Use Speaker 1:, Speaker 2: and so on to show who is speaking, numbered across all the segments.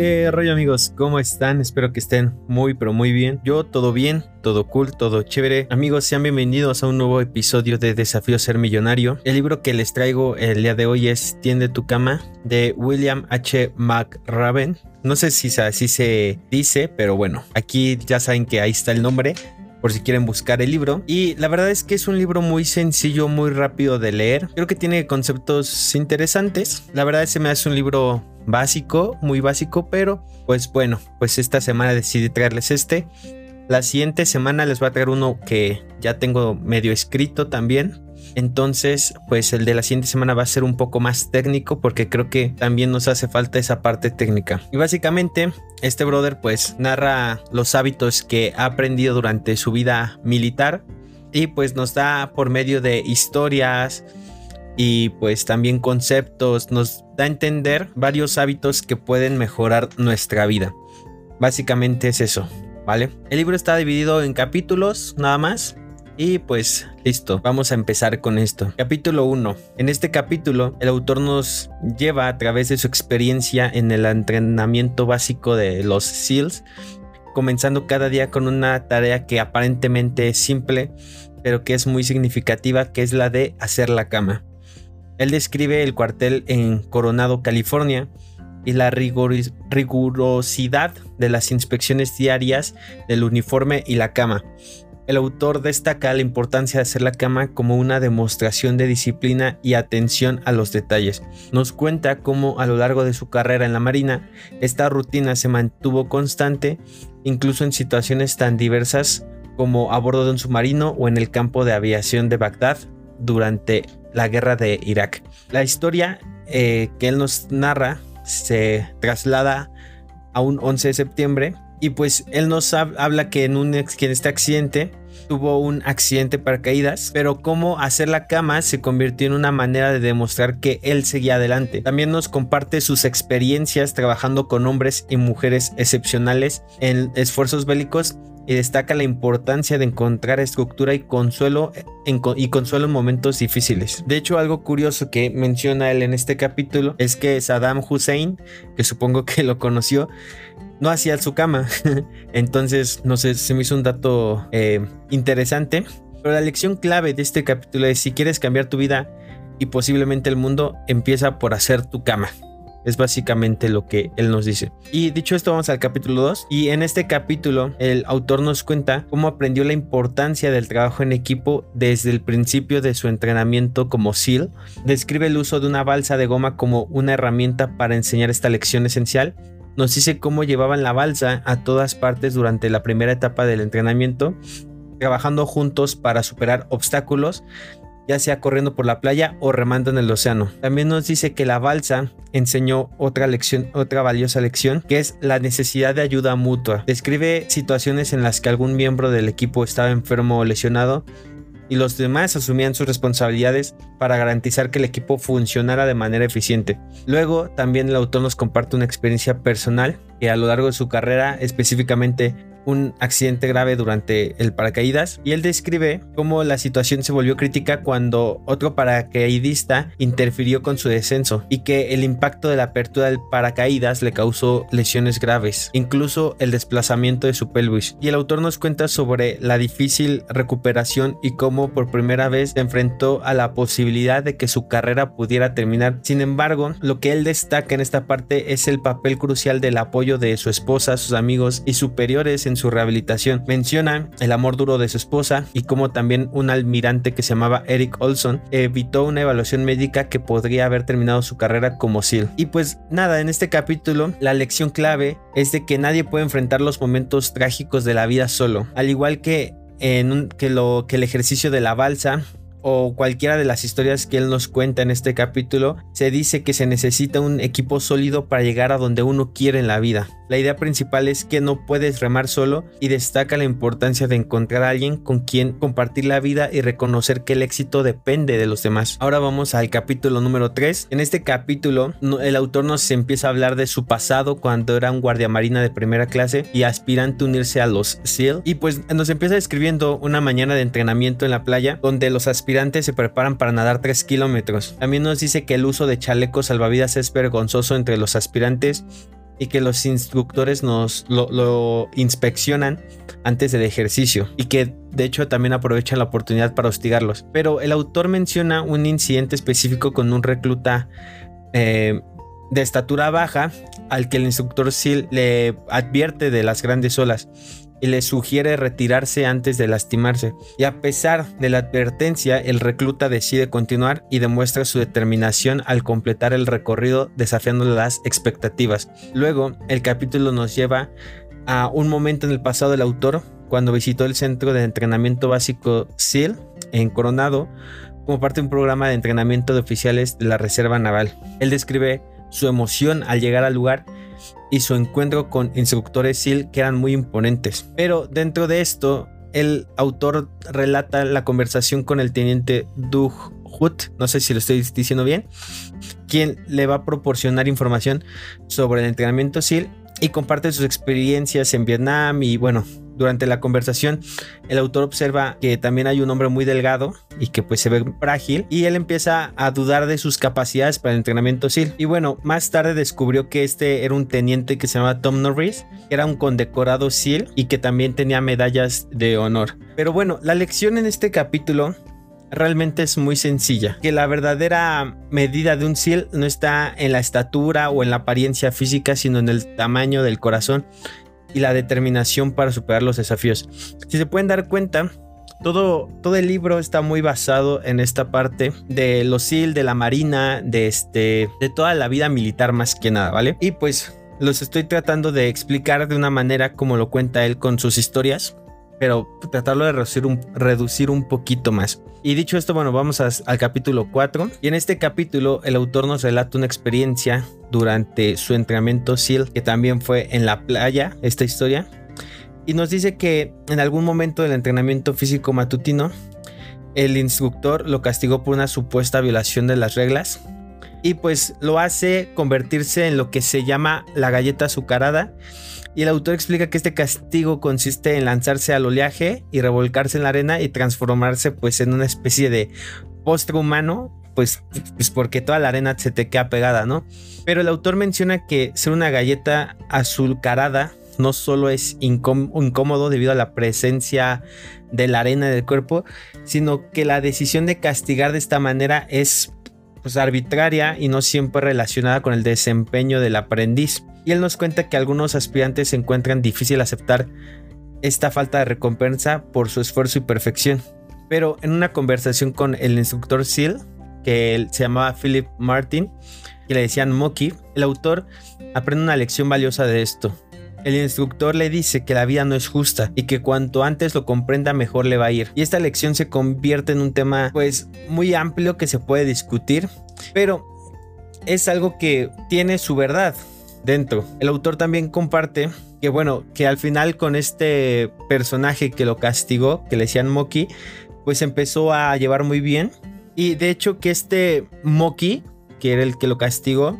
Speaker 1: ¿Qué rollo amigos? ¿Cómo están? Espero que estén muy pero muy bien. Yo todo bien, todo cool, todo chévere. Amigos, sean bienvenidos a un nuevo episodio de Desafío Ser Millonario. El libro que les traigo el día de hoy es Tiende tu cama de William H. McRaven. No sé si así se dice, pero bueno, aquí ya saben que ahí está el nombre por si quieren buscar el libro. Y la verdad es que es un libro muy sencillo, muy rápido de leer. Creo que tiene conceptos interesantes. La verdad que me hace un libro básico, muy básico, pero pues bueno, pues esta semana decidí traerles este. La siguiente semana les voy a traer uno que ya tengo medio escrito también. Entonces, pues el de la siguiente semana va a ser un poco más técnico porque creo que también nos hace falta esa parte técnica. Y básicamente, este brother pues narra los hábitos que ha aprendido durante su vida militar y pues nos da por medio de historias y pues también conceptos, nos da a entender varios hábitos que pueden mejorar nuestra vida. Básicamente es eso, ¿vale? El libro está dividido en capítulos nada más y pues listo, vamos a empezar con esto. Capítulo 1. En este capítulo, el autor nos lleva a través de su experiencia en el entrenamiento básico de los SEALs, comenzando cada día con una tarea que aparentemente es simple, pero que es muy significativa, que es la de hacer la cama. Él describe el cuartel en Coronado, California, y la rigurosidad de las inspecciones diarias del uniforme y la cama, el autor destaca la importancia de hacer la cama como una demostración de disciplina y atención a los detalles. Nos cuenta cómo a lo largo de su carrera en la Marina, esta rutina se mantuvo constante, incluso en situaciones tan diversas como a bordo de un submarino o en el campo de aviación de Bagdad durante la guerra de Irak. La historia eh, que él nos narra se traslada a un 11 de septiembre y pues él nos habla que en, un, que en este accidente tuvo un accidente para caídas, pero cómo hacer la cama se convirtió en una manera de demostrar que él seguía adelante. También nos comparte sus experiencias trabajando con hombres y mujeres excepcionales en esfuerzos bélicos y destaca la importancia de encontrar estructura y consuelo en, y consuelo en momentos difíciles. De hecho, algo curioso que menciona él en este capítulo es que Saddam Hussein, que supongo que lo conoció, no hacía su cama. Entonces, no sé, se me hizo un dato eh, interesante. Pero la lección clave de este capítulo es si quieres cambiar tu vida y posiblemente el mundo, empieza por hacer tu cama. Es básicamente lo que él nos dice. Y dicho esto, vamos al capítulo 2. Y en este capítulo, el autor nos cuenta cómo aprendió la importancia del trabajo en equipo desde el principio de su entrenamiento como SEAL. Describe el uso de una balsa de goma como una herramienta para enseñar esta lección esencial nos dice cómo llevaban la balsa a todas partes durante la primera etapa del entrenamiento, trabajando juntos para superar obstáculos, ya sea corriendo por la playa o remando en el océano. También nos dice que la balsa enseñó otra lección, otra valiosa lección, que es la necesidad de ayuda mutua. Describe situaciones en las que algún miembro del equipo estaba enfermo o lesionado y los demás asumían sus responsabilidades para garantizar que el equipo funcionara de manera eficiente. Luego, también el autor nos comparte una experiencia personal que a lo largo de su carrera, específicamente un accidente grave durante el paracaídas y él describe cómo la situación se volvió crítica cuando otro paracaidista interfirió con su descenso y que el impacto de la apertura del paracaídas le causó lesiones graves, incluso el desplazamiento de su pelvis. Y el autor nos cuenta sobre la difícil recuperación y cómo por primera vez se enfrentó a la posibilidad de que su carrera pudiera terminar. Sin embargo, lo que él destaca en esta parte es el papel crucial del apoyo de su esposa, sus amigos y superiores su rehabilitación. Menciona el amor duro de su esposa y cómo también un almirante que se llamaba Eric Olson evitó una evaluación médica que podría haber terminado su carrera como SEAL. Y pues nada, en este capítulo la lección clave es de que nadie puede enfrentar los momentos trágicos de la vida solo. Al igual que en que, lo, que el ejercicio de la balsa o cualquiera de las historias que él nos cuenta en este capítulo, se dice que se necesita un equipo sólido para llegar a donde uno quiere en la vida. La idea principal es que no puedes remar solo y destaca la importancia de encontrar a alguien con quien compartir la vida y reconocer que el éxito depende de los demás. Ahora vamos al capítulo número 3. En este capítulo el autor nos empieza a hablar de su pasado cuando era un guardia marina de primera clase y aspirante a unirse a los SEAL y pues nos empieza describiendo una mañana de entrenamiento en la playa donde los aspirantes se preparan para nadar 3 kilómetros. También nos dice que el uso de chalecos salvavidas es vergonzoso entre los aspirantes y que los instructores nos lo, inspeccionan antes del ejercicio y que de hecho también aprovechan la oportunidad para hostigarlos. Pero el autor menciona un incidente específico con un recluta eh, de estatura baja al que el instructor SEAL le advierte de las grandes olas y le sugiere retirarse antes de lastimarse. Y a pesar de la advertencia, el recluta decide continuar y demuestra su determinación al completar el recorrido desafiando las expectativas. Luego, el capítulo nos lleva a un momento en el pasado del autor cuando visitó el centro de entrenamiento básico SEAL en Coronado como parte de un programa de entrenamiento de oficiales de la Reserva Naval. Él describe su emoción al llegar al lugar y su encuentro con instructores SEAL que eran muy imponentes. Pero dentro de esto, el autor relata la conversación con el teniente Doug Hood, no sé si lo estoy diciendo bien, quien le va a proporcionar información sobre el entrenamiento SEAL y comparte sus experiencias en Vietnam y bueno, durante la conversación, el autor observa que también hay un hombre muy delgado y que pues se ve frágil y él empieza a dudar de sus capacidades para el entrenamiento SEAL. Y bueno, más tarde descubrió que este era un teniente que se llamaba Tom Norris, que era un condecorado SEAL y que también tenía medallas de honor. Pero bueno, la lección en este capítulo realmente es muy sencilla. Que la verdadera medida de un SEAL no está en la estatura o en la apariencia física, sino en el tamaño del corazón y la determinación para superar los desafíos. Si se pueden dar cuenta, todo, todo el libro está muy basado en esta parte de los SEAL, de la marina, de este, de toda la vida militar más que nada, ¿vale? Y pues los estoy tratando de explicar de una manera como lo cuenta él con sus historias pero tratarlo de reducir un, reducir un poquito más. Y dicho esto, bueno, vamos al capítulo 4. Y en este capítulo el autor nos relata una experiencia durante su entrenamiento SEAL, que también fue en la playa, esta historia. Y nos dice que en algún momento del entrenamiento físico matutino, el instructor lo castigó por una supuesta violación de las reglas. Y pues lo hace convertirse en lo que se llama la galleta azucarada y el autor explica que este castigo consiste en lanzarse al oleaje y revolcarse en la arena y transformarse pues en una especie de postre humano, pues, pues porque toda la arena se te queda pegada, ¿no? Pero el autor menciona que ser una galleta azulcarada no solo es incómodo debido a la presencia de la arena del cuerpo, sino que la decisión de castigar de esta manera es pues arbitraria y no siempre relacionada con el desempeño del aprendiz. Y él nos cuenta que algunos aspirantes se encuentran difícil aceptar esta falta de recompensa por su esfuerzo y perfección. Pero en una conversación con el instructor SEAL, que se llamaba Philip Martin, que le decían Moki, el autor aprende una lección valiosa de esto. El instructor le dice que la vida no es justa y que cuanto antes lo comprenda mejor le va a ir. Y esta lección se convierte en un tema pues muy amplio que se puede discutir, pero es algo que tiene su verdad dentro. El autor también comparte que bueno, que al final con este personaje que lo castigó, que le decían Moki, pues empezó a llevar muy bien. Y de hecho que este Moki, que era el que lo castigó,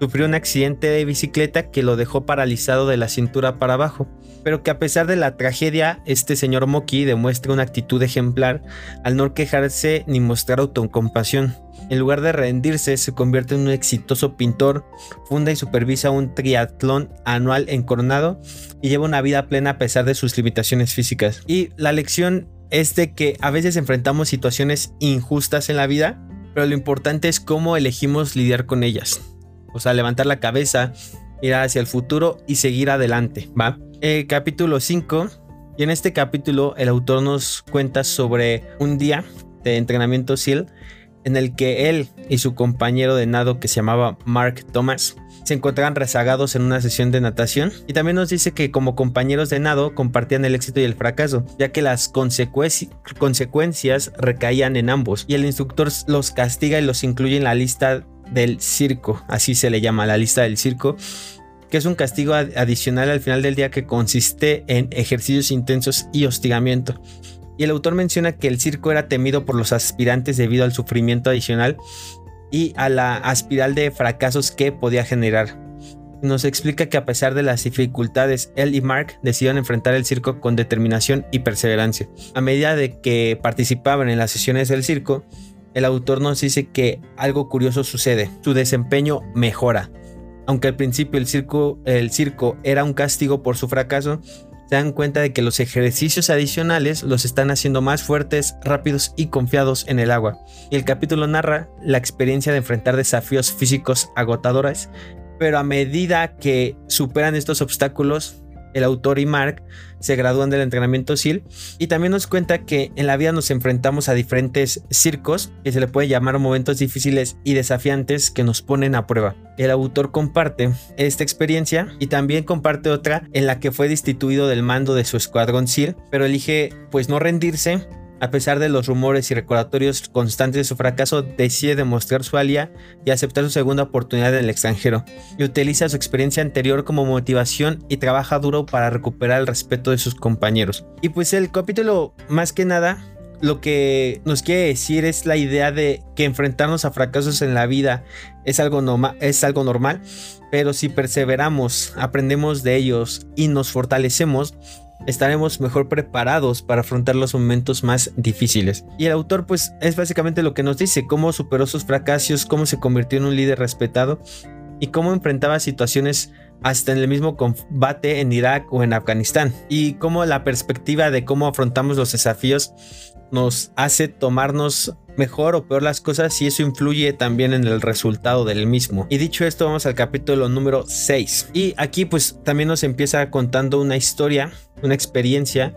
Speaker 1: sufrió un accidente de bicicleta que lo dejó paralizado de la cintura para abajo. Pero que a pesar de la tragedia, este señor Moki demuestra una actitud ejemplar al no quejarse ni mostrar autocompasión. En lugar de rendirse, se convierte en un exitoso pintor, funda y supervisa un triatlón anual en Coronado y lleva una vida plena a pesar de sus limitaciones físicas. Y la lección es de que a veces enfrentamos situaciones injustas en la vida, pero lo importante es cómo elegimos lidiar con ellas. O sea, levantar la cabeza, mirar hacia el futuro y seguir adelante, ¿va? Eh, capítulo 5. Y en este capítulo el autor nos cuenta sobre un día de entrenamiento SEAL en el que él y su compañero de nado que se llamaba Mark Thomas se encontraban rezagados en una sesión de natación y también nos dice que como compañeros de nado compartían el éxito y el fracaso, ya que las consecuencias recaían en ambos y el instructor los castiga y los incluye en la lista del circo, así se le llama la lista del circo, que es un castigo adicional al final del día que consiste en ejercicios intensos y hostigamiento y el autor menciona que el circo era temido por los aspirantes debido al sufrimiento adicional y a la aspiral de fracasos que podía generar. Nos explica que a pesar de las dificultades, él y Mark decidieron enfrentar el circo con determinación y perseverancia. A medida de que participaban en las sesiones del circo, el autor nos dice que algo curioso sucede, su desempeño mejora. aunque al principio el circo, era un castigo por su fracaso, se dan cuenta de que los ejercicios adicionales los están haciendo más fuertes, rápidos y confiados en el agua. Y el capítulo narra la experiencia de enfrentar desafíos físicos agotadores, pero a medida que superan estos obstáculos, el autor y Mark se gradúan del entrenamiento SEAL y también nos cuenta que en la vida nos enfrentamos a diferentes circos que se le puede llamar momentos difíciles y desafiantes que nos ponen a prueba. El autor comparte esta experiencia y también comparte otra en la que fue destituido del mando de su escuadrón SEAL, pero elige pues no rendirse a pesar de los rumores y recordatorios constantes de su fracaso, decide demostrar su alía y aceptar su segunda oportunidad en el extranjero, y utiliza su experiencia anterior como motivación y trabaja duro para recuperar el respeto de sus compañeros. Y pues el capítulo, más que nada, lo que nos quiere decir es la idea de que enfrentarnos a fracasos en la vida es algo, es algo normal, pero si perseveramos, aprendemos de ellos y nos fortalecemos, estaremos mejor preparados para afrontar los momentos más difíciles. Y el autor pues es básicamente lo que nos dice, cómo superó sus fracasos, cómo se convirtió en un líder respetado y cómo enfrentaba situaciones hasta en el mismo combate en Irak o en Afganistán y cómo la perspectiva de cómo afrontamos los desafíos nos hace tomarnos mejor o peor las cosas y eso influye también en el resultado del mismo. Y dicho esto, vamos al capítulo número 6. Y aquí pues también nos empieza contando una historia, una experiencia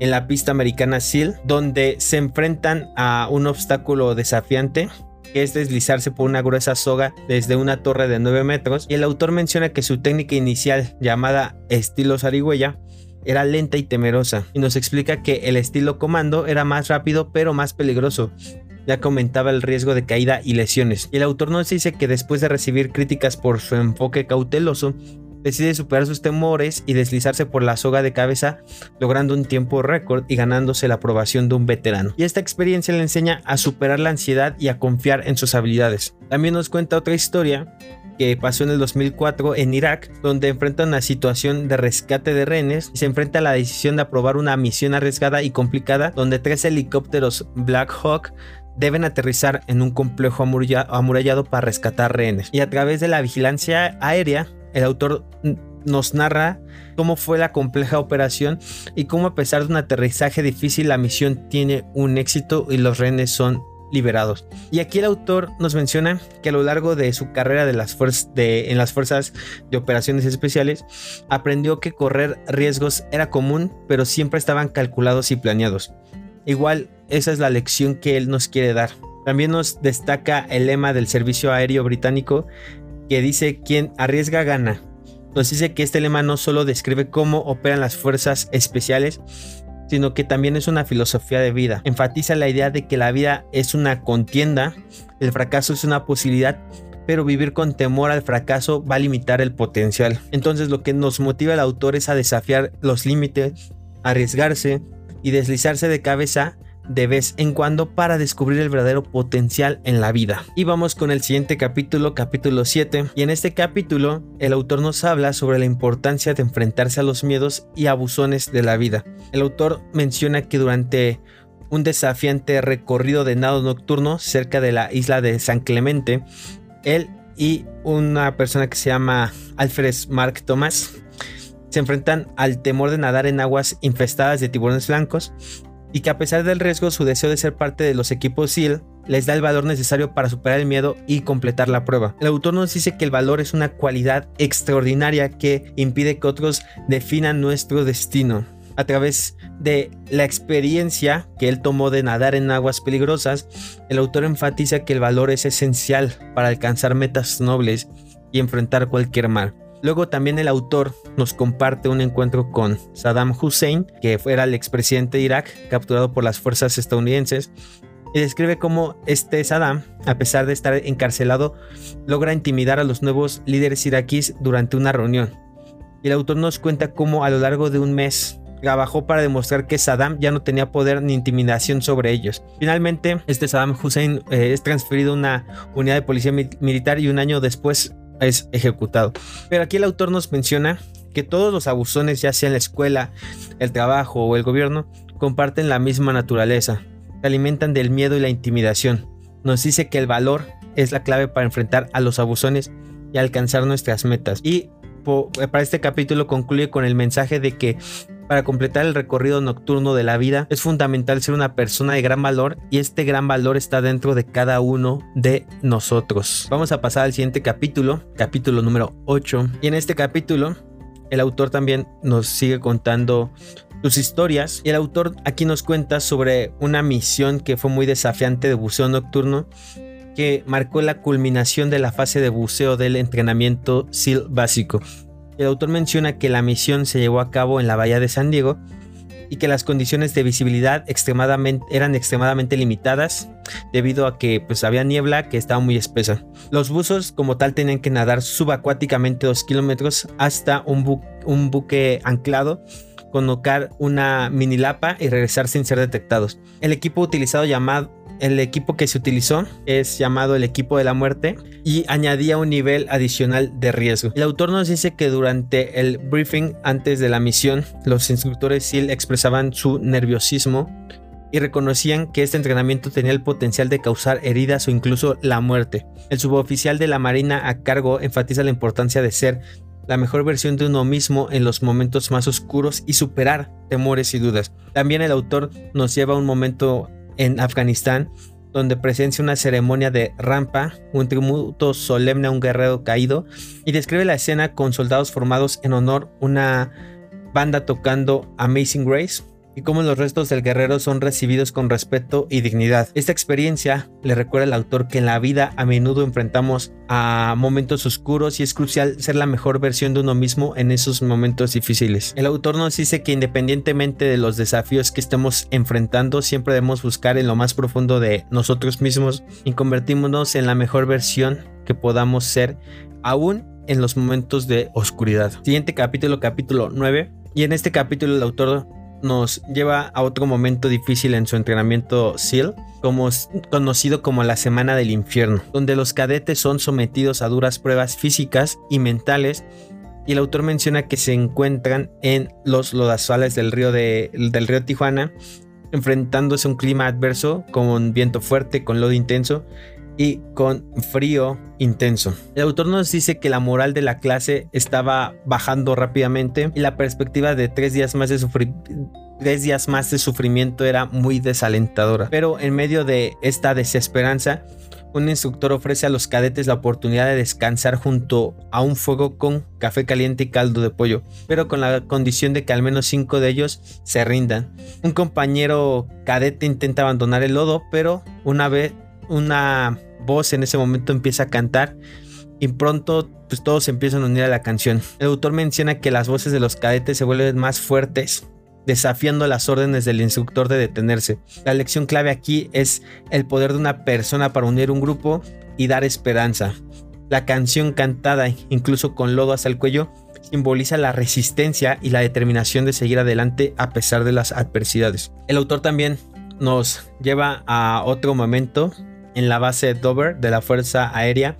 Speaker 1: en la pista americana SEAL, donde se enfrentan a un obstáculo desafiante que es deslizarse por una gruesa soga desde una torre de 9 metros. Y el autor menciona que su técnica inicial, llamada estilo zarigüeya, era lenta y temerosa, y nos explica que el estilo comando era más rápido pero más peligroso, ya comentaba el riesgo de caída y lesiones. Y el autor nos dice que después de recibir críticas por su enfoque cauteloso, decide superar sus temores y deslizarse por la soga de cabeza, logrando un tiempo récord y ganándose la aprobación de un veterano. Y esta experiencia le enseña a superar la ansiedad y a confiar en sus habilidades. También nos cuenta otra historia que pasó en el 2004 en Irak, donde enfrenta una situación de rescate de rehenes y se enfrenta a la decisión de aprobar una misión arriesgada y complicada donde tres helicópteros Black Hawk deben aterrizar en un complejo amurallado para rescatar rehenes. Y a través de la vigilancia aérea, el autor nos narra cómo fue la compleja operación y cómo a pesar de un aterrizaje difícil la misión tiene un éxito y los rehenes son liberados. Y aquí el autor nos menciona que a lo largo de su carrera de las de, en las fuerzas de operaciones especiales, aprendió que correr riesgos era común, pero siempre estaban calculados y planeados. Igual, esa es la lección que él nos quiere dar. También nos destaca el lema del Servicio Aéreo Británico que dice quien arriesga gana. Nos dice que este lema no solo describe cómo operan las fuerzas especiales, sino que también es una filosofía de vida. Enfatiza la idea de que la vida es una contienda, el fracaso es una posibilidad, pero vivir con temor al fracaso va a limitar el potencial. Entonces lo que nos motiva al autor es a desafiar los límites, arriesgarse y deslizarse de cabeza de vez en cuando para descubrir el verdadero potencial en la vida. Y vamos con el siguiente capítulo, capítulo 7. Y en este capítulo el autor nos habla sobre la importancia de enfrentarse a los miedos y abusones de la vida. El autor menciona que durante un desafiante recorrido de nado nocturno cerca de la isla de San Clemente, él y una persona que se llama Alfred Mark Thomas se enfrentan al temor de nadar en aguas infestadas de tiburones blancos y que a pesar del riesgo su deseo de ser parte de los equipos SEAL les da el valor necesario para superar el miedo y completar la prueba. El autor nos dice que el valor es una cualidad extraordinaria que impide que otros definan nuestro destino. A través de la experiencia que él tomó de nadar en aguas peligrosas, el autor enfatiza que el valor es esencial para alcanzar metas nobles y enfrentar cualquier mal. Luego también el autor nos comparte un encuentro con Saddam Hussein, que era el expresidente de Irak, capturado por las fuerzas estadounidenses, y describe cómo este Saddam, a pesar de estar encarcelado, logra intimidar a los nuevos líderes iraquíes durante una reunión. Y el autor nos cuenta cómo a lo largo de un mes trabajó para demostrar que Saddam ya no tenía poder ni intimidación sobre ellos. Finalmente, este Saddam Hussein eh, es transferido a una unidad de policía militar y un año después es ejecutado. Pero aquí el autor nos menciona que todos los abusones, ya sea en la escuela, el trabajo o el gobierno, comparten la misma naturaleza, se alimentan del miedo y la intimidación. Nos dice que el valor es la clave para enfrentar a los abusones y alcanzar nuestras metas. Y para este capítulo concluye con el mensaje de que para completar el recorrido nocturno de la vida es fundamental ser una persona de gran valor y este gran valor está dentro de cada uno de nosotros. Vamos a pasar al siguiente capítulo, capítulo número 8. Y en este capítulo el autor también nos sigue contando sus historias y el autor aquí nos cuenta sobre una misión que fue muy desafiante de buceo nocturno que marcó la culminación de la fase de buceo del entrenamiento SEAL básico. El autor menciona que la misión se llevó a cabo en la bahía de San Diego y que las condiciones de visibilidad eran extremadamente limitadas debido a que pues, había niebla que estaba muy espesa. Los buzos como tal tenían que nadar subacuáticamente dos kilómetros hasta un, un buque anclado colocar una mini lapa y regresar sin ser detectados. El equipo utilizado llamado el equipo que se utilizó es llamado el equipo de la muerte y añadía un nivel adicional de riesgo. El autor nos dice que durante el briefing antes de la misión, los instructores SEAL expresaban su nerviosismo y reconocían que este entrenamiento tenía el potencial de causar heridas o incluso la muerte. El suboficial de la Marina a cargo enfatiza la importancia de ser la mejor versión de uno mismo en los momentos más oscuros y superar temores y dudas. También el autor nos lleva a un momento en Afganistán, donde presencia una ceremonia de rampa, un tributo solemne a un guerrero caído, y describe la escena con soldados formados en honor, una banda tocando Amazing Grace, y cómo los restos del guerrero son recibidos con respeto y dignidad. Esta experiencia le recuerda al autor que en la vida a menudo enfrentamos a momentos oscuros y es crucial ser la mejor versión de uno mismo en esos momentos difíciles. El autor nos dice que independientemente de los desafíos que estemos enfrentando, siempre debemos buscar en lo más profundo de nosotros mismos y convertirnos en la mejor versión que podamos ser aún en los momentos de oscuridad. Siguiente capítulo, capítulo 9. Y en este capítulo el autor nos lleva a otro momento difícil en su entrenamiento SEAL, como conocido como la Semana del Infierno, donde los cadetes son sometidos a duras pruebas físicas y mentales. Y el autor menciona que se encuentran en los lodazales del río, de, del río Tijuana, enfrentándose a un clima adverso con viento fuerte, con lodo intenso y con frío intenso. El autor nos dice que la moral de la clase estaba bajando rápidamente y la perspectiva de tres días más de sufrimiento era muy desalentadora. Pero en medio de esta desesperanza, un instructor ofrece a los cadetes la oportunidad de descansar junto a un fuego con café caliente y caldo de pollo, pero con la condición de que al menos cinco de ellos se rindan. Un compañero cadete intenta abandonar el lodo, pero una vez una voz en ese momento empieza a cantar y pronto pues todos empiezan a unir a la canción. El autor menciona que las voces de los cadetes se vuelven más fuertes, desafiando las órdenes del instructor de detenerse. La lección clave aquí es el poder de una persona para unir un grupo y dar esperanza. La canción cantada, incluso con lodo hasta el cuello, simboliza la resistencia y la determinación de seguir adelante a pesar de las adversidades. El autor también nos lleva a otro momento en la base Dover de la Fuerza Aérea,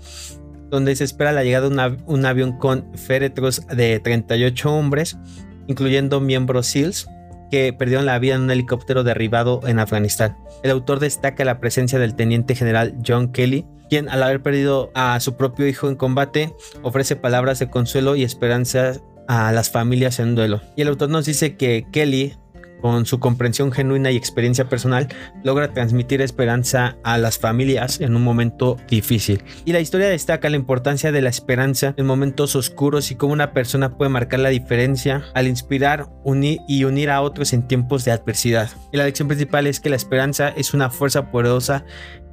Speaker 1: donde se espera la llegada de un avión con féretros de 38 hombres, incluyendo miembros SEALs, que perdieron la vida en un helicóptero derribado en Afganistán. El autor destaca la presencia del teniente general John Kelly, quien al haber perdido a su propio hijo en combate, ofrece palabras de consuelo y esperanza a las familias en duelo. Y el autor nos dice que Kelly con su comprensión genuina y experiencia personal, logra transmitir esperanza a las familias en un momento difícil. Y la historia destaca la importancia de la esperanza en momentos oscuros y cómo una persona puede marcar la diferencia al inspirar unir y unir a otros en tiempos de adversidad. Y la lección principal es que la esperanza es una fuerza poderosa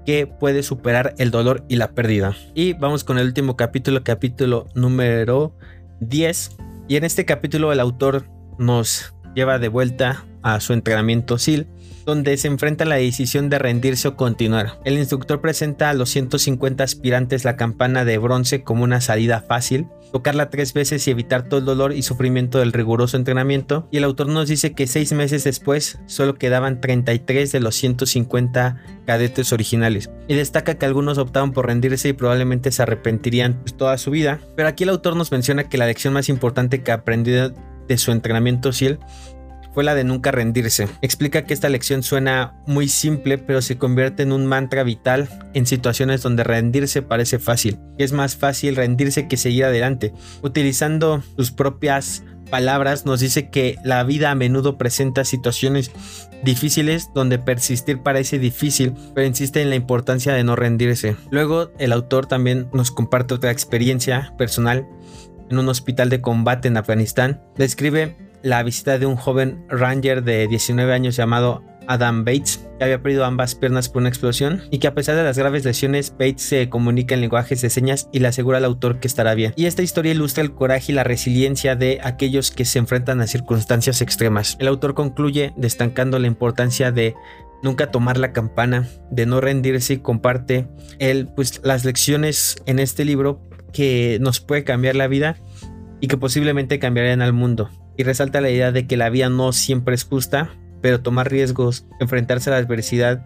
Speaker 1: que puede superar el dolor y la pérdida. Y vamos con el último capítulo, capítulo número 10. Y en este capítulo el autor nos lleva de vuelta a su entrenamiento SEAL, donde se enfrenta a la decisión de rendirse o continuar. El instructor presenta a los 150 aspirantes la campana de bronce como una salida fácil, tocarla tres veces y evitar todo el dolor y sufrimiento del riguroso entrenamiento. Y el autor nos dice que seis meses después solo quedaban 33 de los 150 cadetes originales. Y destaca que algunos optaban por rendirse y probablemente se arrepentirían pues, toda su vida. Pero aquí el autor nos menciona que la lección más importante que aprendió de su entrenamiento SEAL fue la de nunca rendirse. Explica que esta lección suena muy simple, pero se convierte en un mantra vital en situaciones donde rendirse parece fácil. Es más fácil rendirse que seguir adelante. Utilizando sus propias palabras nos dice que la vida a menudo presenta situaciones difíciles donde persistir parece difícil, pero insiste en la importancia de no rendirse. Luego el autor también nos comparte otra experiencia personal en un hospital de combate en Afganistán. Describe la visita de un joven ranger de 19 años llamado Adam Bates, que había perdido ambas piernas por una explosión y que a pesar de las graves lesiones, Bates se comunica en lenguajes de señas y le asegura al autor que estará bien. Y esta historia ilustra el coraje y la resiliencia de aquellos que se enfrentan a circunstancias extremas. El autor concluye destacando la importancia de nunca tomar la campana, de no rendirse y comparte él pues las lecciones en este libro que nos puede cambiar la vida y que posiblemente cambiarían al mundo. Y resalta la idea de que la vida no siempre es justa, pero tomar riesgos, enfrentarse a la adversidad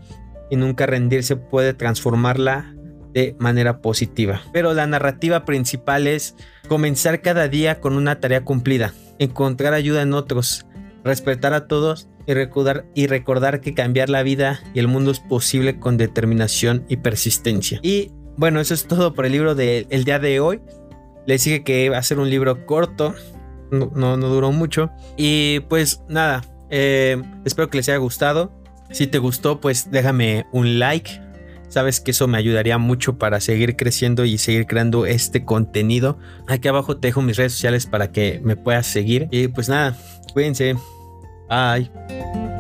Speaker 1: y nunca rendirse puede transformarla de manera positiva. Pero la narrativa principal es comenzar cada día con una tarea cumplida, encontrar ayuda en otros, respetar a todos y recordar, y recordar que cambiar la vida y el mundo es posible con determinación y persistencia. Y bueno, eso es todo por el libro del día de hoy. Les dije que va a ser un libro corto, no, no, duró mucho. Y pues nada, eh, espero que les haya gustado. Si te gustó, pues déjame un like. Sabes que eso me ayudaría mucho para seguir creciendo y seguir creando este contenido. Aquí abajo te dejo mis redes sociales para que me puedas seguir. Y pues nada, cuídense. Bye.